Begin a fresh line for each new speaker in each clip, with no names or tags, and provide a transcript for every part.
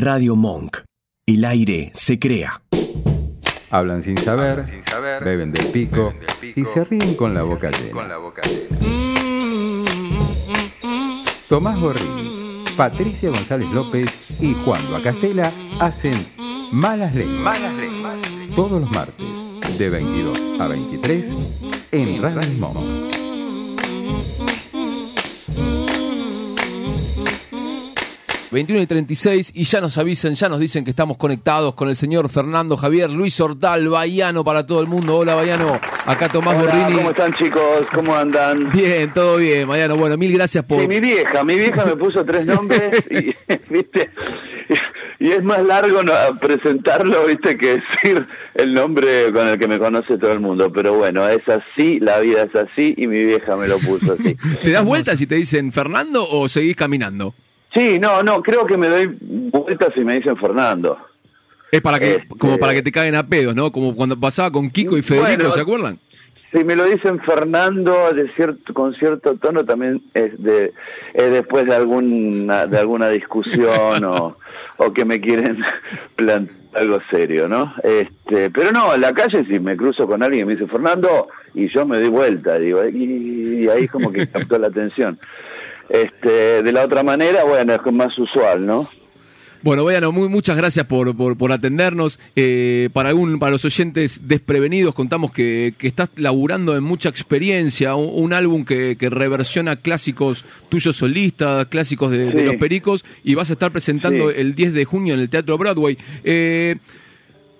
Radio Monk. El aire se crea.
Hablan sin saber, beben del pico, y se ríen con la boca llena. Tomás Gorrini, Patricia González López y Juan Castela hacen Malas Lenguas. Todos los martes, de 22 a 23, en Radio Monk.
21 y 36 y ya nos avisan, ya nos dicen que estamos conectados con el señor Fernando Javier Luis Hortal, Baiano para todo el mundo. Hola Baiano, acá Tomás
Hola, ¿Cómo están chicos? ¿Cómo andan?
Bien, todo bien, Baiano. Bueno, mil gracias por...
Sí, mi vieja, mi vieja me puso tres nombres y, ¿viste? y es más largo no, presentarlo, viste, que decir el nombre con el que me conoce todo el mundo. Pero bueno, es así, la vida es así y mi vieja me lo puso así.
¿Te das vuelta si te dicen Fernando o seguís caminando?
Sí, no, no, creo que me doy vueltas si me dicen Fernando.
Es para que, como para que te caigan a pedos, ¿no? Como cuando pasaba con Kiko y Federico, ¿se acuerdan?
Si me lo dicen Fernando de cierto, con cierto tono, también es, de, es después de alguna, de alguna discusión o, o que me quieren plantear algo serio, ¿no? Este, pero no, en la calle si me cruzo con alguien y me dice Fernando, y yo me doy vuelta, digo, y, y ahí como que captó la atención. Este, de la otra manera, bueno, es más usual, ¿no?
Bueno, bueno, muy, muchas gracias por, por, atendernos. Eh, para, algún, para los oyentes desprevenidos, contamos que, que estás laburando en mucha experiencia, un, álbum que, que, reversiona clásicos tuyos solistas, clásicos de, los pericos, y vas a estar presentando el 10 de junio en el Teatro Broadway. Eh,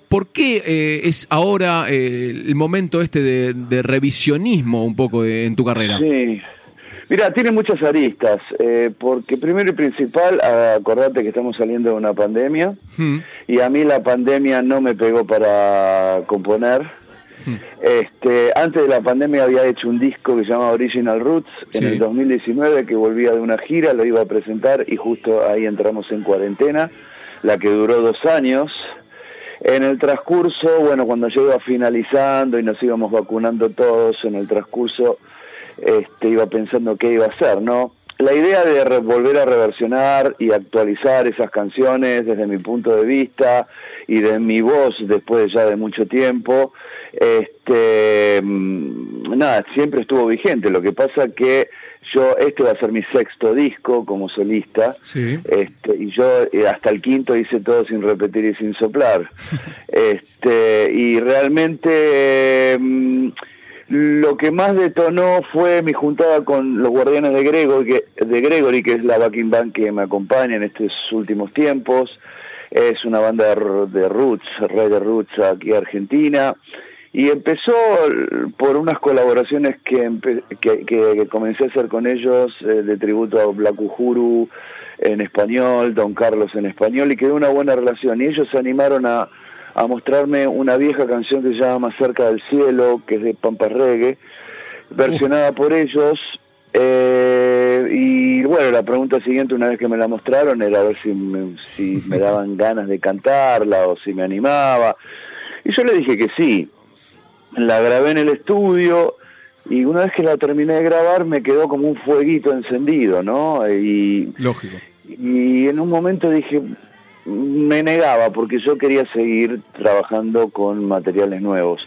¿Por qué eh, es ahora el momento este de, de revisionismo un poco en tu carrera?
Sí. Mira, tiene muchas aristas, eh, porque primero y principal, acordate que estamos saliendo de una pandemia, hmm. y a mí la pandemia no me pegó para componer. Hmm. Este, antes de la pandemia había hecho un disco que se llama Original Roots en el 2019 que volvía de una gira, lo iba a presentar y justo ahí entramos en cuarentena, la que duró dos años. En el transcurso, bueno, cuando yo iba finalizando y nos íbamos vacunando todos, en el transcurso este, iba pensando qué iba a hacer, ¿no? La idea de volver a reversionar y actualizar esas canciones desde mi punto de vista y de mi voz después ya de mucho tiempo, este, mm, nada, siempre estuvo vigente. Lo que pasa que yo, este va a ser mi sexto disco como solista, este, y yo eh, hasta el quinto hice todo sin repetir y sin soplar. este, y realmente... Mm, lo que más detonó fue mi juntada con los Guardianes de Gregory, que, de Gregory, que es la backing band que me acompaña en estos últimos tiempos. Es una banda de, roots, rey de roots aquí en Argentina. Y empezó por unas colaboraciones que, que, comencé a hacer con ellos eh, de tributo a Black Uhuru en español, Don Carlos en español, y quedó una buena relación. Y ellos se animaron a, a mostrarme una vieja canción que se llama Más cerca del cielo, que es de Pampa Reggae, versionada por ellos. Eh, y bueno, la pregunta siguiente, una vez que me la mostraron, era a ver si me, si me daban ganas de cantarla o si me animaba. Y yo le dije que sí. La grabé en el estudio y una vez que la terminé de grabar me quedó como un fueguito encendido, ¿no? Y,
Lógico.
Y en un momento dije, me negaba porque yo quería seguir trabajando con materiales nuevos.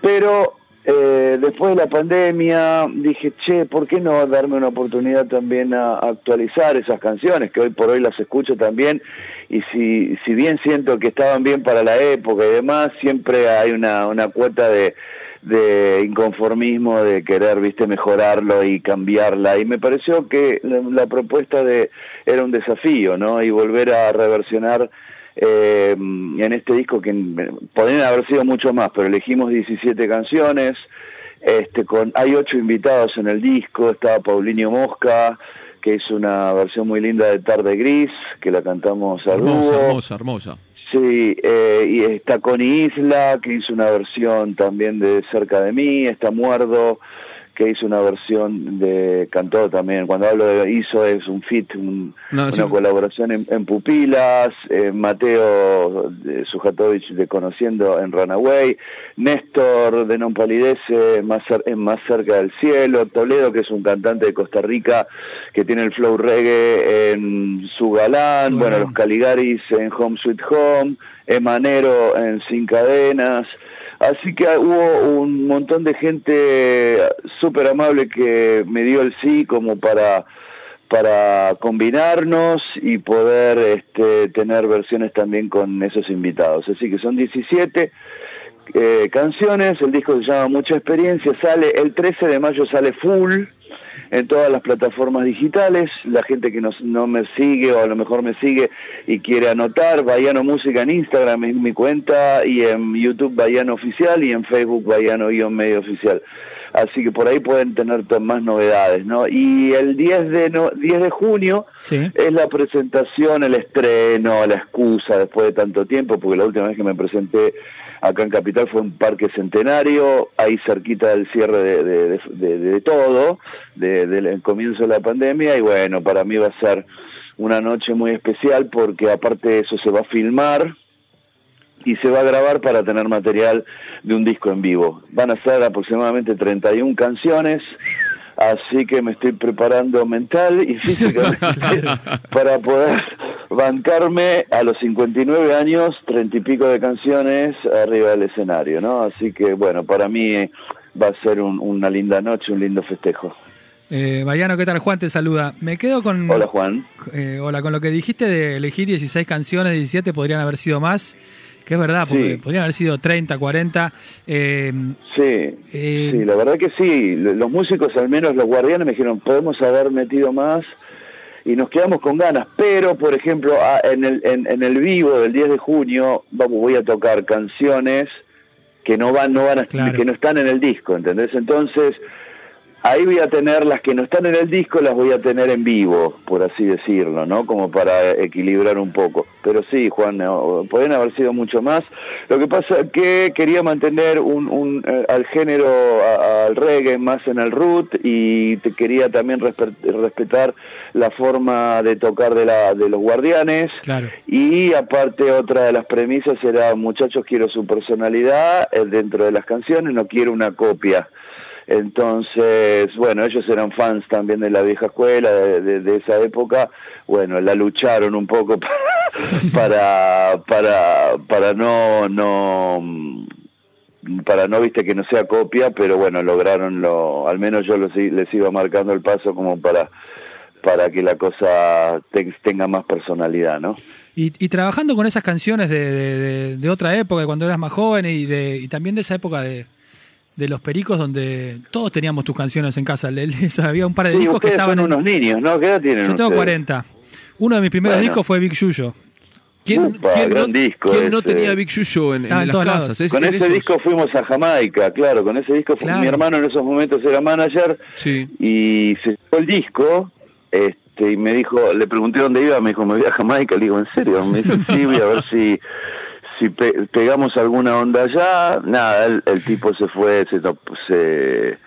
Pero eh, después de la pandemia dije, che, ¿por qué no darme una oportunidad también a, actualizar esas canciones que hoy por hoy las escucho también? Y si, si bien siento que estaban bien para la época y demás, siempre hay una, una cuota de, de inconformismo, de querer, viste, mejorarlo y cambiarla. Y me pareció que la, propuesta de era un desafío, ¿no? Y volver a reversionar eh, en este disco que podrían haber sido mucho más, pero elegimos 17 canciones. Este, con, hay ocho invitados en el disco, estaba Paulinho Mosca, que es una versión muy linda de Tarde Gris, que la cantamos a
Hermosa, hermosa, hermosa.
Sí, eh, y está Connie Isla, que hizo una versión también de Cerca de mí, está Muerdo, que hizo una versión de cantó también. Cuando hablo de hizo es un fit una colaboración en, pupilas eh, Mateo de Sujatovich de conociendo en Runaway Néstor de Non Palidece más en más cerca del cielo Toledo que es un cantante de Costa Rica que tiene el flow reggae en su galán bueno los Caligaris en Home Sweet Home Emanero en Sin Cadenas Así que hubo un montón de gente súper amable que me dio el sí como para para combinarnos y poder este, tener versiones también con esos invitados. Así que son 17 eh, canciones, el disco se llama Mucha Experiencia, sale el 13 de mayo, sale full, en todas las plataformas digitales. La gente que no me sigue o a lo mejor me sigue y quiere anotar, Bayano Música en Instagram es mi cuenta y en YouTube Bayano Oficial y en Facebook Bayano-Medio Oficial. Así que por ahí pueden tener más novedades, ¿no? Y el 10 de, no, 10 de junio es la presentación, el estreno, la excusa después de tanto tiempo, porque la última vez que me presenté acá en Capital fue un parque centenario, ahí cerquita del cierre de, de, todo, del comienzo de la pandemia, y bueno, para mí va a ser una noche muy especial porque aparte de eso se va a filmar y se va a grabar para tener material de un disco en vivo. Van a ser aproximadamente 31 canciones así que me estoy preparando mental y físicamente para poder bancarme a los 59 años, treinta y pico de canciones arriba del escenario, ¿no? Así que bueno, para mí va a ser una linda noche, un lindo festejo.
Eh, Mariano, ¿qué tal? Juan te saluda. Me quedo con...
Hola Juan.
Eh, hola, con lo que dijiste de elegir 16 canciones, 17 podrían haber sido más que es verdad, porque podrían haber sido 30, 40.
Eh, sí, eh, sí, la verdad que sí. Los músicos, al menos los guardianes, me dijeron, podemos haber metido más y nos quedamos con ganas. Pero, por ejemplo, en el, en, el vivo del 10 de junio, vamos, voy a tocar canciones que no van, no van a, que no están en el disco, ¿entendés? Entonces, Ahí voy a tener las que no están en el disco, las voy a tener en vivo, por así decirlo, ¿no? Como para equilibrar un poco. Pero sí, Juan, pueden haber sido mucho más. Lo que pasa es que quería mantener un, eh, al género, al reggae más en el root y te quería también respetar la forma de tocar de, la, de los guardianes.
Claro.
Y aparte otra de las premisas era, muchachos, quiero su personalidad eh, dentro de las canciones, no quiero una copia. Entonces, bueno, ellos eran fans también de la vieja escuela, de, esa época. Bueno, la lucharon un poco para, para, para no, no, para no, viste, que no sea copia, pero bueno, lograron lo, al menos yo les iba marcando el paso como para, para que la cosa tenga más personalidad, ¿no?
Y, y, trabajando con esas canciones de, de, otra época, cuando eras más joven y, de, y también de esa época de, de los pericos donde todos teníamos tus canciones en casa. Había un par de discos que estaban.
Son unos niños, ¿no? ¿Qué edad tienen?
Yo tengo 40. Uno de mis primeros discos fue Big Yuyo.
¿Quién, no, tenía Big Yuyo en, las casas?
con ese disco fuimos a Jamaica, claro. Con ese disco mi hermano en esos momentos era manager y se fue el disco. Este, y me dijo, le pregunté dónde iba, me dijo, me voy a Jamaica. Le digo, ¿en serio? Me dice, sí, voy a ver si si pegamos alguna onda allá, nada, el, tipo se fue, se, se,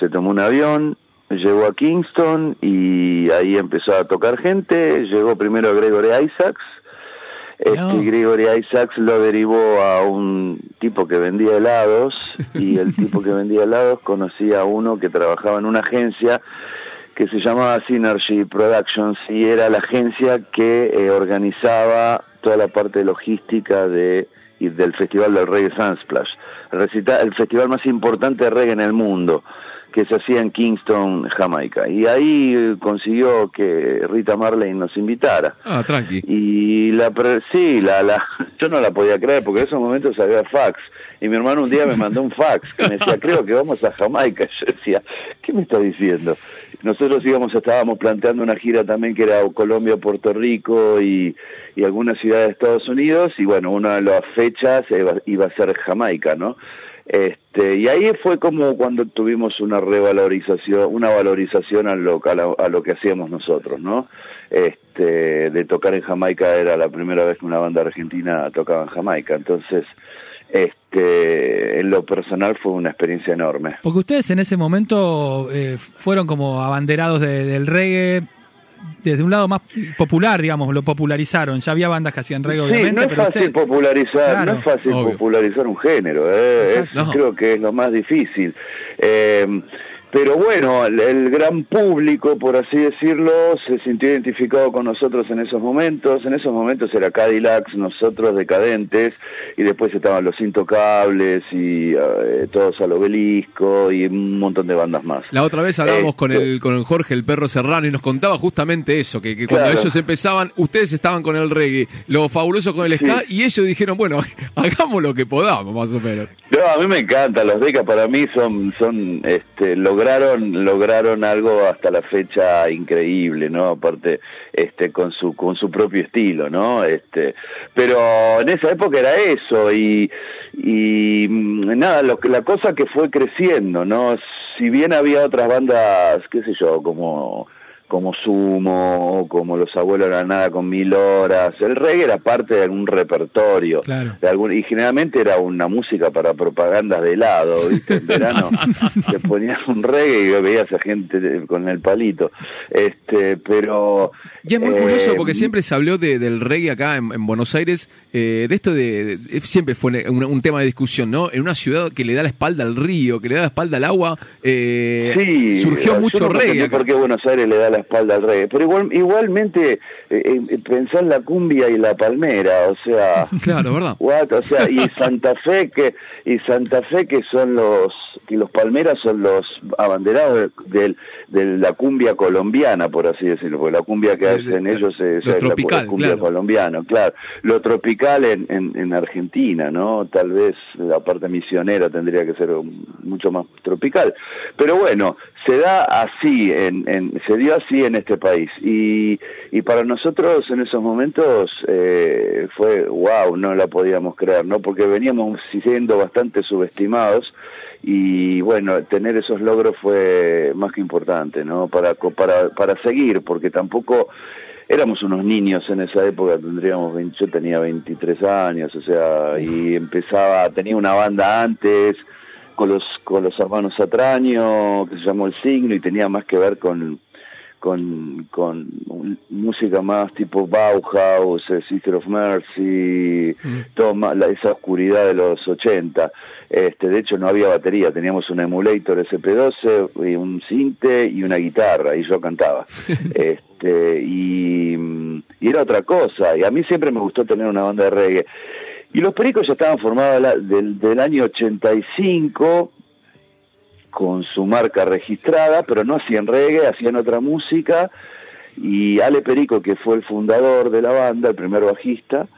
se tomó un avión, llegó a Kingston y ahí empezó a tocar gente, llegó primero Gregory Isaacs, este Gregory Isaacs lo derivó a un tipo que vendía helados y el tipo que vendía helados conocía a uno que trabajaba en una agencia que se llamaba Synergy Productions y era la agencia que eh, organizaba toda la parte logística de y del Festival del Reggae Sunsplash, el festival más importante de reggae en el mundo, que se hacía en Kingston, Jamaica. Y ahí consiguió que Rita Marley nos invitara.
Ah, tranqui.
Y la, sí, la, la, yo no la podía creer porque en esos momentos había fax. Y mi hermano un día me mandó un fax que me decía, creo que vamos a Jamaica. Yo decía, ¿qué me está diciendo? Nosotros íbamos, estábamos planteando una gira también que era Colombia, Puerto Rico y, y algunas ciudades de Estados Unidos y bueno, una de las fechas iba, a ser Jamaica, ¿no? Este, y ahí fue como cuando tuvimos una revalorización, una valorización a lo, a lo que hacíamos nosotros, ¿no? Este, de tocar en Jamaica era la primera vez que una banda argentina tocaba en Jamaica, entonces este, en lo personal fue una experiencia enorme.
Porque ustedes en ese momento eh, fueron como abanderados del reggae, desde un lado más popular, digamos, lo popularizaron. Ya había bandas que hacían reggae,
sí,
obviamente.
No es fácil popularizar, no es fácil popularizar un género, eh, creo que es lo más difícil. Eh, pero bueno, el, gran público, por así decirlo, se sintió identificado con nosotros en esos momentos. En esos momentos era Cadillacs, nosotros decadentes, y después estaban los Intocables y eh, todos al obelisco y un montón de bandas más.
La otra vez hablamos con el con el Jorge el perro Serrano y nos contaba justamente eso, que, cuando ellos empezaban, ustedes estaban con el reggae, lo fabuloso con el ska, y ellos dijeron, bueno, hagamos lo que podamos, más o menos.
No, a mí me encanta, los decas para mí son, son este, lograron lograron algo hasta la fecha increíble no aparte este con su con su propio estilo no este pero en esa época era eso y y mm, nada lo la cosa que fue creciendo no si bien había otras bandas qué sé yo como como Sumo, como Los Abuelos de la Nada con Mil Horas. El reggae era parte de un repertorio. De algún, y generalmente era una música para propagandas de helado, ¿viste? En verano se ponía un reggae y veías a gente con el palito. Este, pero...
Y es muy curioso eh, porque siempre se habló de, del reggae acá en, Buenos Aires, eh, de esto de, Siempre fue un, tema de discusión, ¿no? En una ciudad que le da la espalda al río, que le da la espalda al agua, eh, surgió mucho reggae.
¿Por qué Buenos Aires le da la espalda al rey. Pero igual, igualmente eh, eh, pensar la cumbia y la palmera, o sea,
claro, ¿verdad?
o sea, y Santa Fe que y Santa Fe que son los que los palmeras son los abanderados de, de, la cumbia colombiana, por así decirlo, porque la cumbia que hacen ellos es,
la,
cumbia colombiana, claro. Lo tropical en, en, Argentina, ¿no? Tal vez la parte misionera tendría que ser mucho más tropical. Pero bueno, se da así, en, en, se dio así en este país. Y, y para nosotros en esos momentos eh, fue wow, no la podíamos creer, ¿no? Porque veníamos siendo bastante subestimados y bueno, tener esos logros fue más que importante, ¿no? Para, para, para seguir, porque tampoco éramos unos niños en esa época, tendríamos yo tenía 23 años, o sea, y empezaba, tenía una banda antes con los con los hermanos Atraño, que se llamó El Signo y tenía más que ver con con, con música más tipo Bauhaus, eh, Sister of Mercy, mm. toda esa oscuridad de los 80. Este, de hecho no había batería, teníamos un emulator SP12, y un cinte y una guitarra y yo cantaba. este, y, y, era otra cosa, y a mí siempre me gustó tener una banda de reggae. Y los Pericos ya estaban formados del, del año 85 con su marca registrada, pero no hacían reggae, hacían otra música, y Ale Perico, que fue el fundador de la banda, el primer bajista,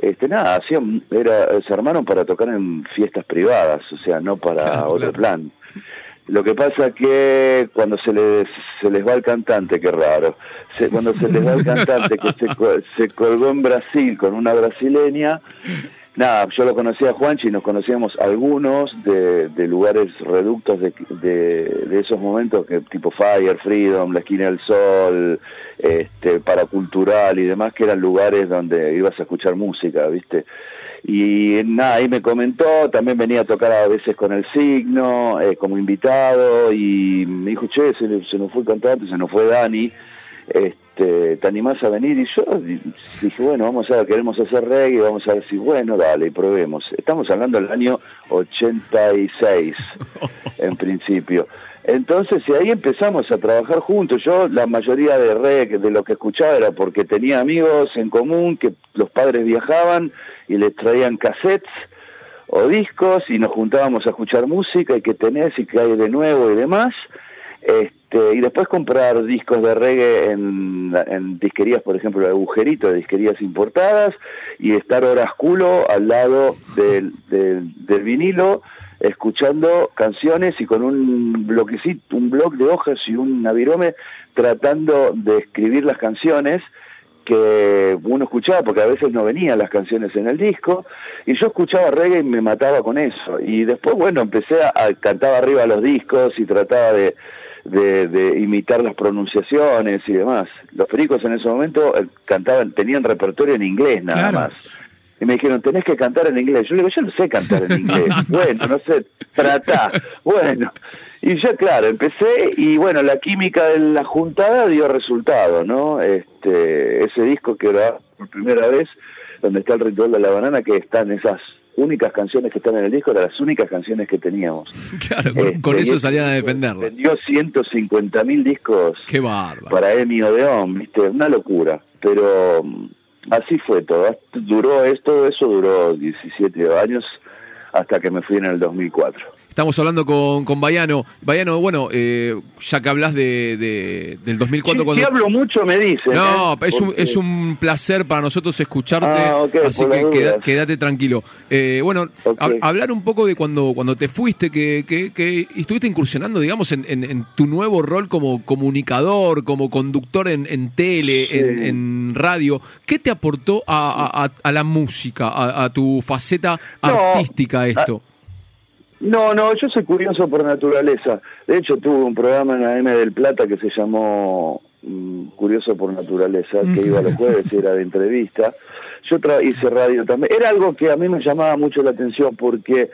este nada, hacían, era, se armaron para tocar en fiestas privadas, o sea, no para otro plan. Lo que pasa que cuando se les, se les va el cantante, qué raro, cuando se les va el cantante que se, se colgó en Brasil con una brasileña, Nada, yo lo conocía a Juanchi nos conocíamos algunos de, de lugares reductos de, de, esos momentos, que tipo Fire, Freedom, La Esquina del Sol, este, Paracultural y demás, que eran lugares donde ibas a escuchar música, ¿viste? Y nada, ahí me comentó, también venía a tocar a veces con el signo, eh, como invitado, y me dijo, che, se, se nos fue el cantante, se nos fue Dani, este, este, ¿te animás a venir? Y yo dije, bueno, vamos a ver, queremos hacer reggae, vamos a ver si, bueno, dale, probemos. Estamos hablando del año 86, en principio. Entonces, y ahí empezamos a trabajar juntos. Yo, la mayoría de reggae, de lo que escuchaba era porque tenía amigos en común, que los padres viajaban y les traían cassettes o discos y nos juntábamos a escuchar música y que tenés y que hay de nuevo y demás. Este, y después comprar discos de reggae en, disquerías, por ejemplo, agujerito, de disquerías importadas, y estar horas culo al lado del, del, vinilo, escuchando canciones y con un bloquecito, un bloc de hojas y un navirome tratando de escribir las canciones que uno escuchaba, porque a veces no venían las canciones en el disco, y yo escuchaba reggae y me mataba con eso. Y después, bueno, empecé a, a cantar arriba los discos y trataba de, de, imitar las pronunciaciones y demás. Los pericos en ese momento eh, cantaban, tenían repertorio en inglés nada más. y me dijeron, tenés que cantar en inglés. Yo le digo, yo no sé cantar en inglés. bueno, no sé, tratá. Bueno, y ya claro, empecé y bueno, la química de la juntada dio resultado, ¿no? Este, ese disco que era por primera vez, donde está el ritual de la banana, que están esas únicas canciones que están en el disco, eran las únicas canciones que teníamos.
Claro, con, este, eso salían a defenderlo.
Vendió 150 mil discos
Qué bárbaro.
para Emi Odeón, ¿viste? Una locura, pero mm, así fue todo. Duró esto, eso duró 17 años hasta que me fui en el 2004.
Estamos hablando con, con Bayano. Bayano, bueno, eh, ya que hablas de, del 2004...
Sí,
cuando...
Si hablo mucho me dicen.
No,
¿eh?
es, un, es un placer para nosotros escucharte,
Ah,
así que queda- quédate tranquilo. Eh, bueno, hablar un poco de cuando, cuando te fuiste, que, que, que estuviste incursionando, digamos, en, en- en tu nuevo rol como comunicador, como conductor en, en tele,
Sí.
en, radio. ¿Qué te aportó a, a- la música, a, a tu faceta
No,
artística esto?
No, no, yo soy curioso por naturaleza. De hecho, tuve un programa en la M del Plata que se llamó mm, Curioso por Naturaleza, que iba los jueves y era de entrevista. Yo tra- hice radio también. Era algo que a mí me llamaba mucho la atención porque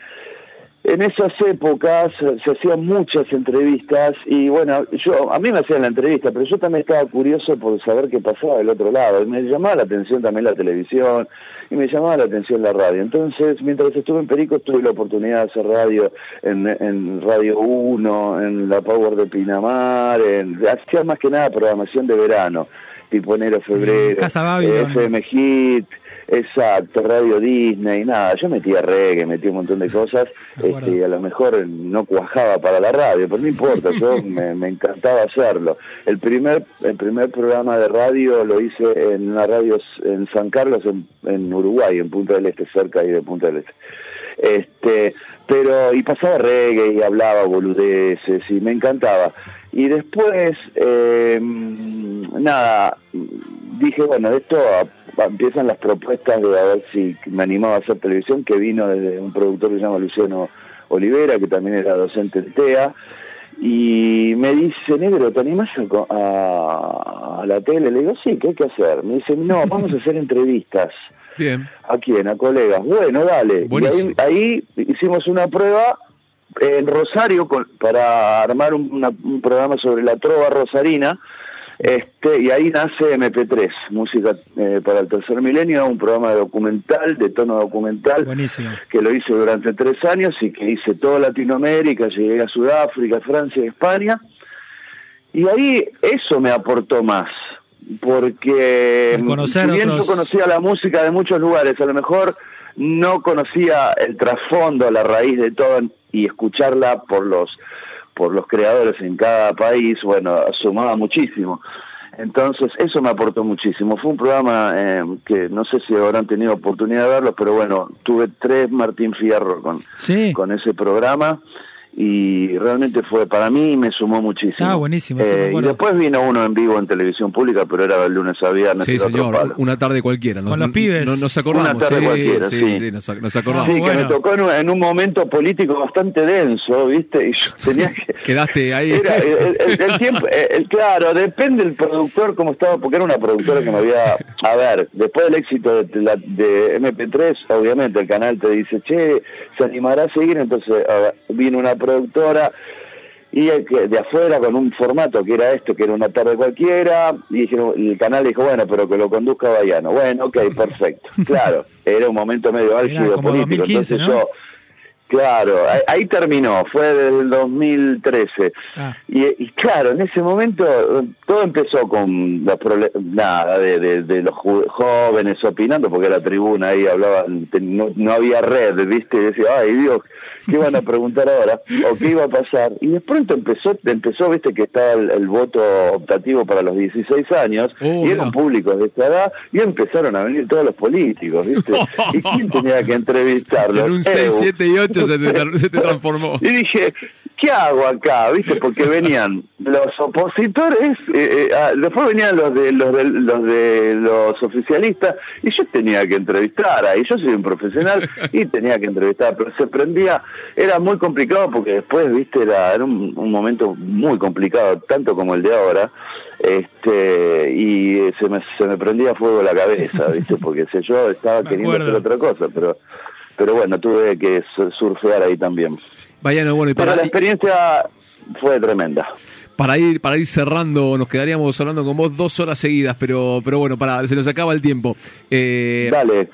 en esas épocas se hacían muchas entrevistas y bueno, yo a mí me hacían la entrevista, pero yo también estaba curioso por saber qué pasaba del otro lado. Y me llamaba la atención también la televisión y me llamaba la atención la radio. Entonces, mientras estuve en Perico, tuve la oportunidad de hacer radio en, en Radio 1, en la Power de Pinamar, en, hacía más que nada programación de verano, tipo enero, febrero,
Casa.
FM Hit, exacto, Radio Disney, nada, yo metía reggae, metía un montón de cosas, este, y a lo mejor no cuajaba para la radio, pero no importa, yo me, me encantaba hacerlo. El primer, el primer programa de radio lo hice en una radio en San Carlos, en, en Uruguay, en Punta del Este, cerca ahí de Punta del Este. Este, pero, y pasaba reggae y hablaba boludeces y me encantaba. Y después, eh, nada, dije, bueno, de esto empiezan las propuestas de a ver si me animaba a hacer televisión, que vino desde un productor que se llama Luciano Olivera, que también era docente en TEA, y me dice, negro, ¿te animás a, a- a la tele? Le digo, sí, ¿qué hay que hacer? Me dice, no, vamos a hacer entrevistas.
Bien.
¿A quién? A colegas. Bueno, dale. Y ahí, ahí hicimos una prueba en Rosario con- para armar un, una- un programa sobre la trova rosarina. Este, y ahí nace MP3, Música eh, para el Tercer Milenio, un programa de documental, de tono documental,
Buenísimo.
que lo hice durante tres años y que hice toda Latinoamérica, llegué a Sudáfrica, Francia y España. Y ahí eso me aportó más, porque
conocer
si bien
otros-
yo conocía la música de muchos lugares, a lo mejor no conocía el trasfondo, la raíz de todo y escucharla por los por los creadores en cada país, bueno, sumaba muchísimo. Entonces, eso me aportó muchísimo. Fue un programa eh, que no sé si habrán tenido oportunidad de verlo, pero bueno, tuve tres Martín Fierro con,
Sí.
con ese programa y realmente fue, para mí me sumó muchísimo.
Ah, buenísimo,
Eh, y después vino uno en vivo en televisión pública, pero era de lunes a viernes.
Sí, señor, una tarde cualquiera. Nos,
Con los pibes.
no- nos acordamos.
Una tarde
sí,
cualquiera,
sí,
sí.
sí, nos, nos acordamos.
Sí, que
bueno.
me tocó en un, en un momento político bastante denso, ¿viste? Y yo tenía que...
Quedaste ahí.
Era, el, el- el tiempo, el- claro, depende del productor cómo estaba, porque era una productora que me había, a ver, después del éxito de, la- de MP3, obviamente el canal te dice, che, se animará a seguir, entonces a ver, vino una productora y el que- de afuera con un formato que era esto, que era una tarde cualquiera, y, dijeron, y el canal dijo, bueno, pero que lo conduzca Bayano. Bueno, ok, perfecto. Claro, era un momento medio álgido político,
2015,
entonces
¿no?
yo Claro, ahí, ahí terminó, fue desde el 2013.
Ah.
Y, y claro, en ese momento eh, todo empezó con los nada de, de- de los jóvenes opinando, porque la tribuna ahí hablaban, te- no, no había red, ¿viste? Y decía, ay Dios, ¿qué van a preguntar ahora? ¿O qué iba a pasar? Y de pronto empezó, empezó viste, que estaba el, el voto optativo para los 16 años,
Oh,
y era
mira.
un público de esta edad, y empezaron a venir todos los políticos, ¿viste? ¿Y quién tenía que entrevistarlos?
En un
Eu.
6, 7 y 8 se te, se te transformó.
Y dije, ¿qué hago acá? ¿Viste? Porque venían los opositores, eh, eh, ah, después venían los de, los de los de los oficialistas y yo tenía que entrevistar ahí, yo soy un profesional y tenía que entrevistar, pero se prendía, era muy complicado porque después, viste, era, era un, momento muy complicado, tanto como el de ahora, este y se me, se me prendía fuego la cabeza, viste, porque sé, yo estaba queriendo hacer otra cosa, pero pero bueno, tuve que surfear ahí también.
Vaya, bueno, y para...
Pero la experiencia fue tremenda.
Para ir, para ir cerrando, nos quedaríamos hablando con vos dos horas seguidas, pero, pero bueno, para, se nos acaba el tiempo.
Eh, Dale.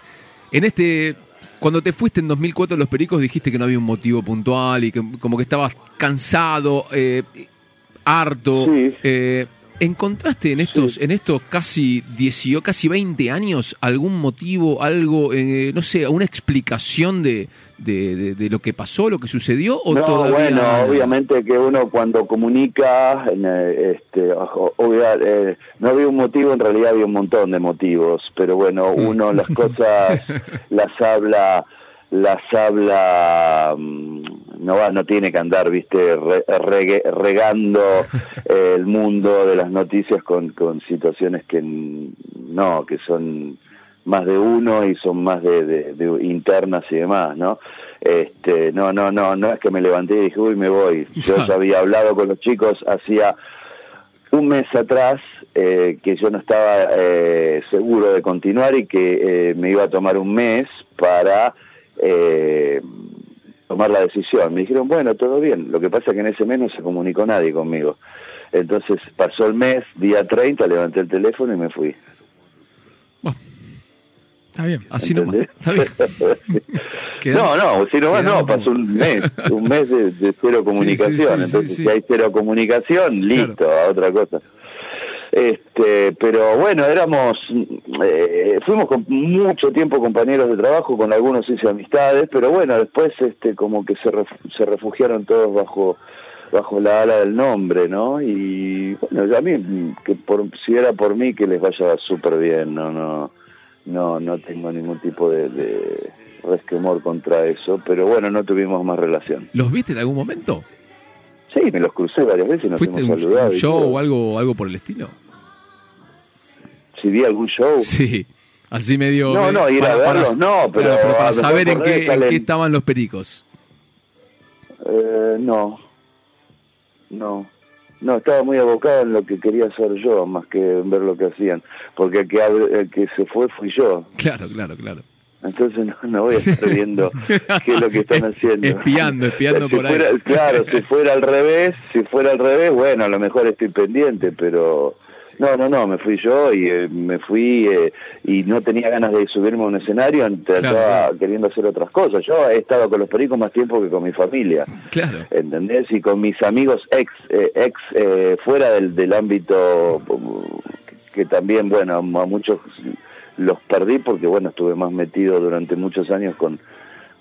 En este, cuando te fuiste en 2004 Los Pericos dijiste que no había un motivo puntual y que como que estabas cansado, eh, harto. Eh, ¿Encontraste en estos, en estos casi 18, casi 20 años algún motivo, algo, eh, no sé, una explicación de, de, lo que pasó, lo que sucedió? ¿o
no, bueno, obviamente que uno cuando comunica, eh, este, eh, no había un motivo, en realidad había un montón de motivos, pero bueno, mm. uno las cosas las habla las habla mm, no va no tiene que andar viste regando el mundo de las noticias con, con situaciones que no que son más de uno y son más de, internas y demás no este no no no no es que me levanté y dije uy me voy yo ya había hablado con los chicos hacía un mes atrás eh, que yo no estaba eh, seguro de continuar y que eh, me iba a tomar un mes para eh, tomar la decisión. Me dijeron, bueno, todo bien. Lo que pasa es que en ese mes no se comunicó nadie conmigo. Entonces pasó el mes, día 30, levanté el teléfono y me fui.
está bien, así no Está
no, no, así nomás no, pasó un mes, un mes de, cero comunicación. Entonces, si hay cero comunicación, listo, a otra cosa. Este, pero bueno, éramos, eh, fuimos con mucho tiempo compañeros de trabajo, con algunos hice amistades, pero bueno, después este, como que se, se refugiaron todos bajo bajo la ala del nombre, ¿no? Y bueno, a mí, que por, si era por mí, que les vaya súper bien, no, no, no, no tengo ningún tipo de, de resquemor contra eso, pero bueno, no tuvimos más relación.
¿Los viste en algún momento?
Sí, me los crucé varias veces y nos
¿Fuiste
hemos saludado.
un show o algo, algo por el estilo?
Si vi algún show.
Sí, así medio...
No, no, ir a verlos, no, pero...
para saber en qué, en qué, estaban los pericos.
Eh, no, no. No, estaba muy abocado en lo que quería hacer yo, más que en ver lo que hacían. Porque el que, el que se fue fui yo.
Claro, claro, claro.
Entonces no, voy a estar viendo qué es lo que están haciendo.
Espiando, espiando por ahí.
Claro, si fuera al revés, si fuera al revés, bueno, a lo mejor estoy pendiente, pero no, no, no, me fui yo y eh, me fui eh, y no tenía ganas de subirme a un escenario, estaba queriendo hacer otras cosas. Yo he estado con los pericos más tiempo que con mi familia.
Claro.
¿Entendés? Y con mis amigos ex, eh, ex fuera del, del ámbito que también, bueno, a muchos los perdí porque, bueno, estuve más metido durante muchos años con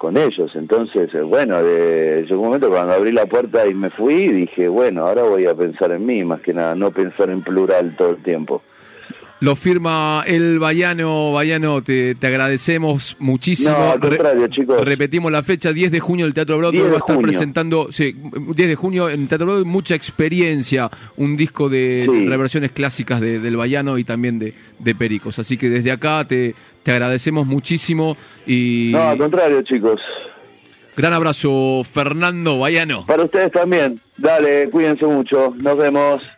con ellos. Entonces, eh, bueno, de, un momento cuando abrí la puerta y me fui, dije, bueno, ahora voy a pensar en mí, más que nada, no pensar en plural todo el tiempo.
Lo firma el Bayano. Bayano, te, te agradecemos muchísimo.
No, al contrario, chicos.
Repetimos la fecha, 10 de junio, el Teatro Broadway va a estar presentando, sí, 10 de junio en Teatro Broadway, mucha experiencia, un disco de, reversiones clásicas de, del Bayano y también de, de Pericos. Así que desde acá te, te agradecemos muchísimo y...
No, al contrario, chicos.
Gran abrazo, Fernando Bayano.
Para ustedes también. Dale, cuídense mucho. Nos vemos.